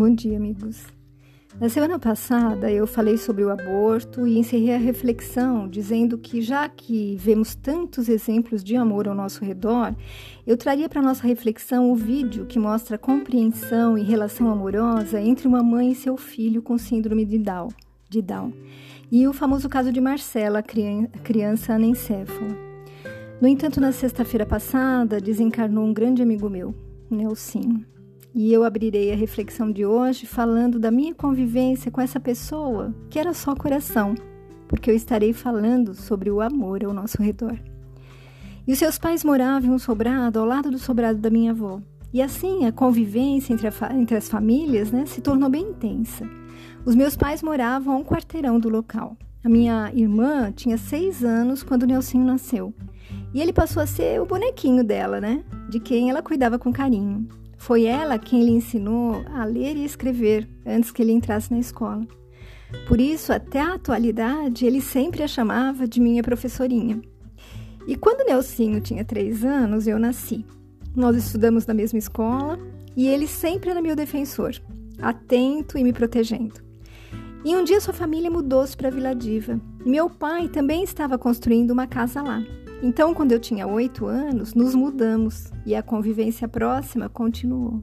Bom dia, amigos. Na semana passada eu falei sobre o aborto e encerrei a reflexão dizendo que, já que vemos tantos exemplos de amor ao nosso redor, eu traria para nossa reflexão o vídeo que mostra a compreensão e relação amorosa entre uma mãe e seu filho com síndrome de Down, de Down e o famoso caso de Marcela, criança anencéfala. No entanto, na sexta-feira passada, desencarnou um grande amigo meu, Nelson e eu abrirei a reflexão de hoje falando da minha convivência com essa pessoa que era só coração, porque eu estarei falando sobre o amor ao nosso redor. E os seus pais moravam em um sobrado ao lado do sobrado da minha avó. E assim a convivência entre, a, entre as famílias né, se tornou bem intensa. Os meus pais moravam a um quarteirão do local. A minha irmã tinha seis anos quando o Nelsinho nasceu. E ele passou a ser o bonequinho dela, né? De quem ela cuidava com carinho. Foi ela quem lhe ensinou a ler e escrever antes que ele entrasse na escola. Por isso, até a atualidade, ele sempre a chamava de minha professorinha. E quando Nelsinho tinha três anos, eu nasci. Nós estudamos na mesma escola e ele sempre era meu defensor, atento e me protegendo. E um dia sua família mudou-se para Vila Diva meu pai também estava construindo uma casa lá. Então, quando eu tinha oito anos, nos mudamos e a convivência próxima continuou.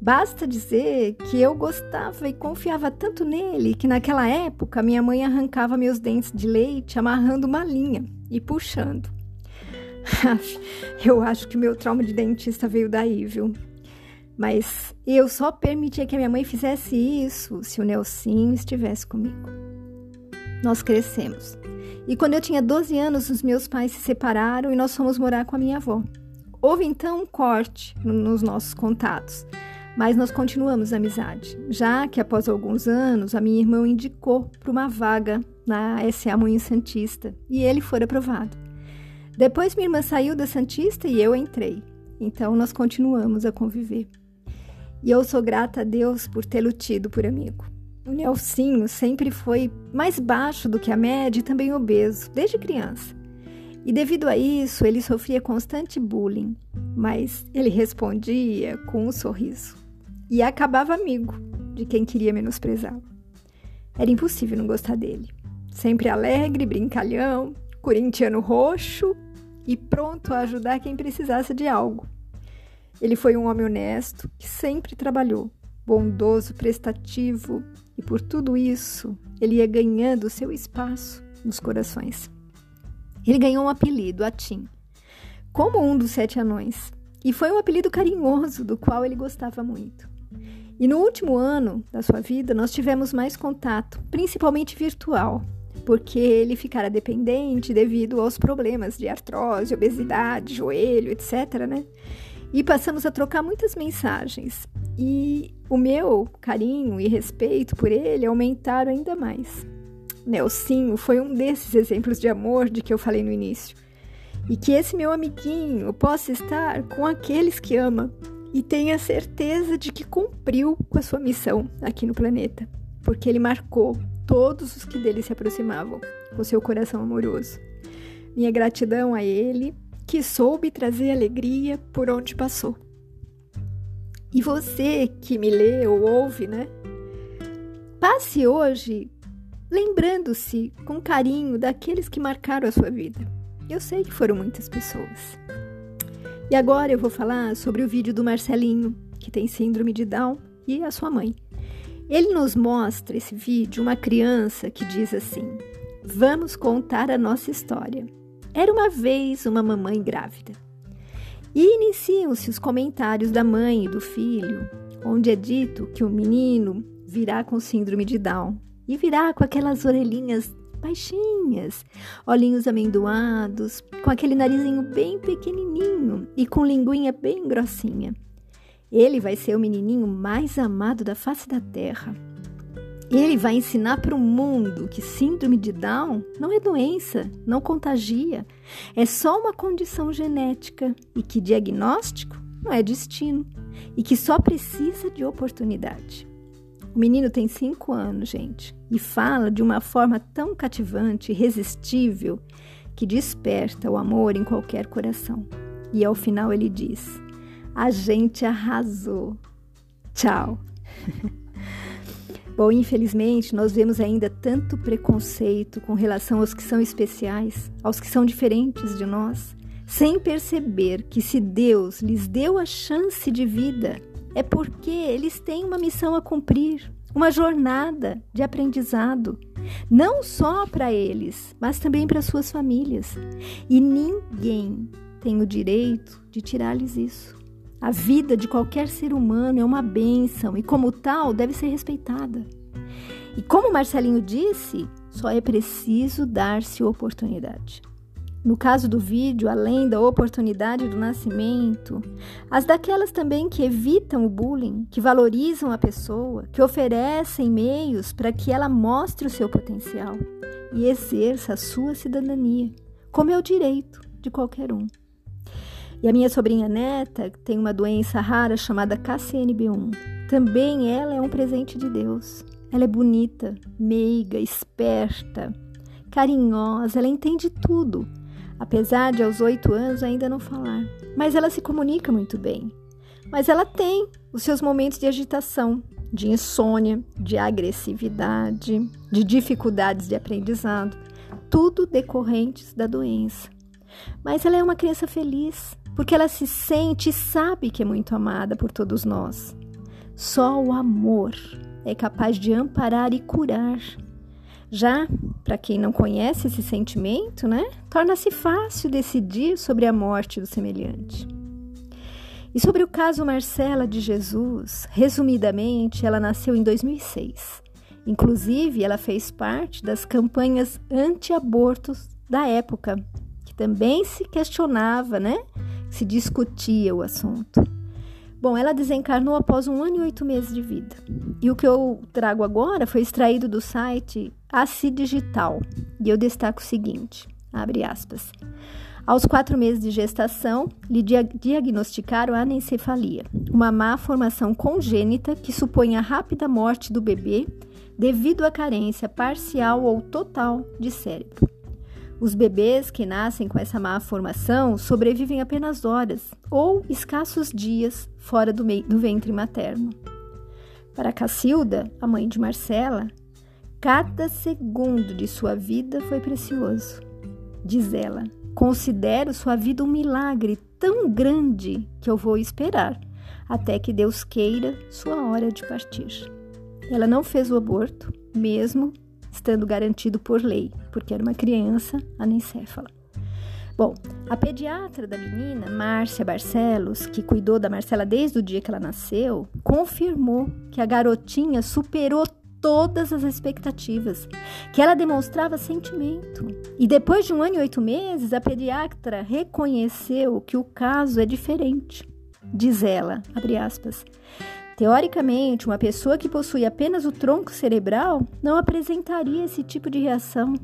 Basta dizer que eu gostava e confiava tanto nele que naquela época minha mãe arrancava meus dentes de leite amarrando uma linha e puxando. eu acho que meu trauma de dentista veio daí, viu? Mas eu só permitia que a minha mãe fizesse isso se o Nelsinho estivesse comigo. Nós crescemos. E quando eu tinha 12 anos, os meus pais se separaram e nós fomos morar com a minha avó. Houve então um corte nos nossos contatos, mas nós continuamos a amizade, já que após alguns anos a minha irmã indicou para uma vaga na SA Moinho Santista e ele foi aprovado. Depois minha irmã saiu da Santista e eu entrei, então nós continuamos a conviver. E eu sou grata a Deus por tê-lo tido por amigo. O Nelsinho sempre foi mais baixo do que a média e também obeso, desde criança. E devido a isso, ele sofria constante bullying, mas ele respondia com um sorriso e acabava amigo de quem queria menosprezá-lo. Era impossível não gostar dele. Sempre alegre, brincalhão, corintiano roxo e pronto a ajudar quem precisasse de algo. Ele foi um homem honesto que sempre trabalhou, bondoso, prestativo, e por tudo isso ele ia ganhando seu espaço nos corações. Ele ganhou um apelido, Atim, como um dos sete anões, e foi um apelido carinhoso do qual ele gostava muito. E no último ano da sua vida, nós tivemos mais contato, principalmente virtual, porque ele ficara dependente devido aos problemas de artrose, obesidade, joelho, etc, né? E passamos a trocar muitas mensagens. E o meu carinho e respeito por ele aumentaram ainda mais. Nelsinho foi um desses exemplos de amor de que eu falei no início. E que esse meu amiguinho possa estar com aqueles que ama e tenha certeza de que cumpriu com a sua missão aqui no planeta, porque ele marcou todos os que dele se aproximavam com seu coração amoroso. Minha gratidão a ele, que soube trazer alegria por onde passou. E você que me lê ou ouve, né? Passe hoje lembrando-se com carinho daqueles que marcaram a sua vida. Eu sei que foram muitas pessoas. E agora eu vou falar sobre o vídeo do Marcelinho, que tem síndrome de Down, e a sua mãe. Ele nos mostra esse vídeo uma criança que diz assim: Vamos contar a nossa história. Era uma vez uma mamãe grávida. E iniciam-se os comentários da mãe e do filho, onde é dito que o menino virá com síndrome de Down e virá com aquelas orelhinhas baixinhas, olhinhos amendoados, com aquele narizinho bem pequenininho e com linguinha bem grossinha. Ele vai ser o menininho mais amado da face da terra. Ele vai ensinar para o mundo que síndrome de Down não é doença, não contagia, é só uma condição genética e que diagnóstico não é destino e que só precisa de oportunidade. O menino tem cinco anos, gente, e fala de uma forma tão cativante, irresistível, que desperta o amor em qualquer coração. E ao final ele diz: A gente arrasou. Tchau. Bom, infelizmente, nós vemos ainda tanto preconceito com relação aos que são especiais, aos que são diferentes de nós, sem perceber que se Deus lhes deu a chance de vida, é porque eles têm uma missão a cumprir, uma jornada de aprendizado, não só para eles, mas também para suas famílias. E ninguém tem o direito de tirar-lhes isso. A vida de qualquer ser humano é uma bênção e, como tal, deve ser respeitada. E como Marcelinho disse, só é preciso dar-se oportunidade. No caso do vídeo, além da oportunidade do nascimento, as daquelas também que evitam o bullying, que valorizam a pessoa, que oferecem meios para que ela mostre o seu potencial e exerça a sua cidadania, como é o direito de qualquer um. E a minha sobrinha neta tem uma doença rara chamada KCNB1. Também ela é um presente de Deus. Ela é bonita, meiga, esperta, carinhosa, ela entende tudo apesar de aos oito anos ainda não falar. Mas ela se comunica muito bem. Mas ela tem os seus momentos de agitação, de insônia, de agressividade, de dificuldades de aprendizado, tudo decorrentes da doença. Mas ela é uma criança feliz, porque ela se sente e sabe que é muito amada por todos nós. Só o amor é capaz de amparar e curar já, para quem não conhece esse sentimento, né, torna-se fácil decidir sobre a morte do semelhante. E sobre o caso Marcela de Jesus, resumidamente, ela nasceu em 2006. Inclusive, ela fez parte das campanhas anti-abortos da época, que também se questionava, né? Se discutia o assunto. Bom, ela desencarnou após um ano e oito meses de vida. E o que eu trago agora foi extraído do site Assi Digital. E eu destaco o seguinte: abre aspas. Aos quatro meses de gestação, lhe diagnosticaram anencefalia, uma má formação congênita que supõe a rápida morte do bebê devido à carência parcial ou total de cérebro. Os bebês que nascem com essa má formação sobrevivem apenas horas ou escassos dias fora do, do ventre materno. Para Cacilda, a mãe de Marcela, cada segundo de sua vida foi precioso. Diz ela: Considero sua vida um milagre tão grande que eu vou esperar até que Deus queira sua hora de partir. Ela não fez o aborto, mesmo estando garantido por lei, porque era uma criança anencéfala. Bom, a pediatra da menina, Márcia Barcelos, que cuidou da Marcela desde o dia que ela nasceu, confirmou que a garotinha superou todas as expectativas, que ela demonstrava sentimento. E depois de um ano e oito meses, a pediatra reconheceu que o caso é diferente. Diz ela, abre aspas, Teoricamente, uma pessoa que possui apenas o tronco cerebral não apresentaria esse tipo de reação.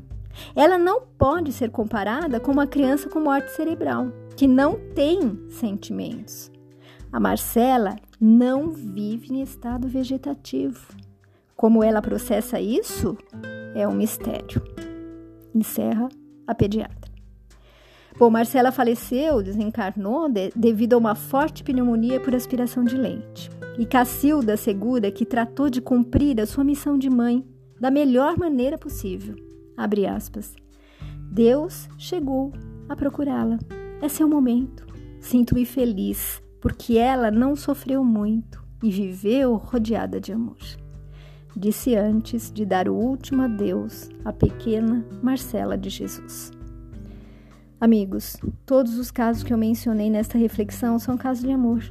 Ela não pode ser comparada com uma criança com morte cerebral, que não tem sentimentos. A Marcela não vive em estado vegetativo. Como ela processa isso é um mistério. Encerra a pediatra. Bom, Marcela faleceu, desencarnou de, devido a uma forte pneumonia por aspiração de leite. E Cacilda assegura que tratou de cumprir a sua missão de mãe da melhor maneira possível. Abre aspas. Deus chegou a procurá-la. É seu momento. Sinto-me feliz, porque ela não sofreu muito e viveu rodeada de amor. Disse antes de dar o último adeus à pequena Marcela de Jesus. Amigos, todos os casos que eu mencionei nesta reflexão são casos de amor.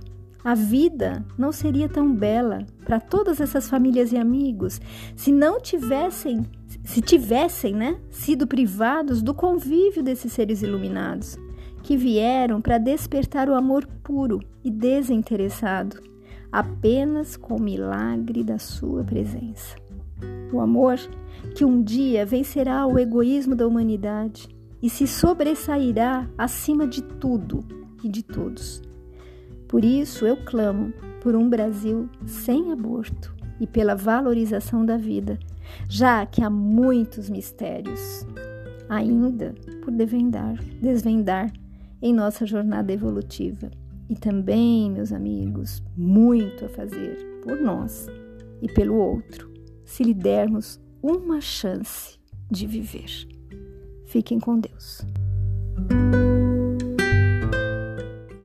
A vida não seria tão bela para todas essas famílias e amigos se não tivessem, se tivessem, né, sido privados do convívio desses seres iluminados que vieram para despertar o amor puro e desinteressado, apenas com o milagre da sua presença. O amor que um dia vencerá o egoísmo da humanidade e se sobressairá acima de tudo e de todos. Por isso eu clamo por um Brasil sem aborto e pela valorização da vida, já que há muitos mistérios ainda por desvendar, em nossa jornada evolutiva. E também, meus amigos, muito a fazer por nós, e pelo outro, se lhe dermos uma chance de viver. Fiquem com Deus.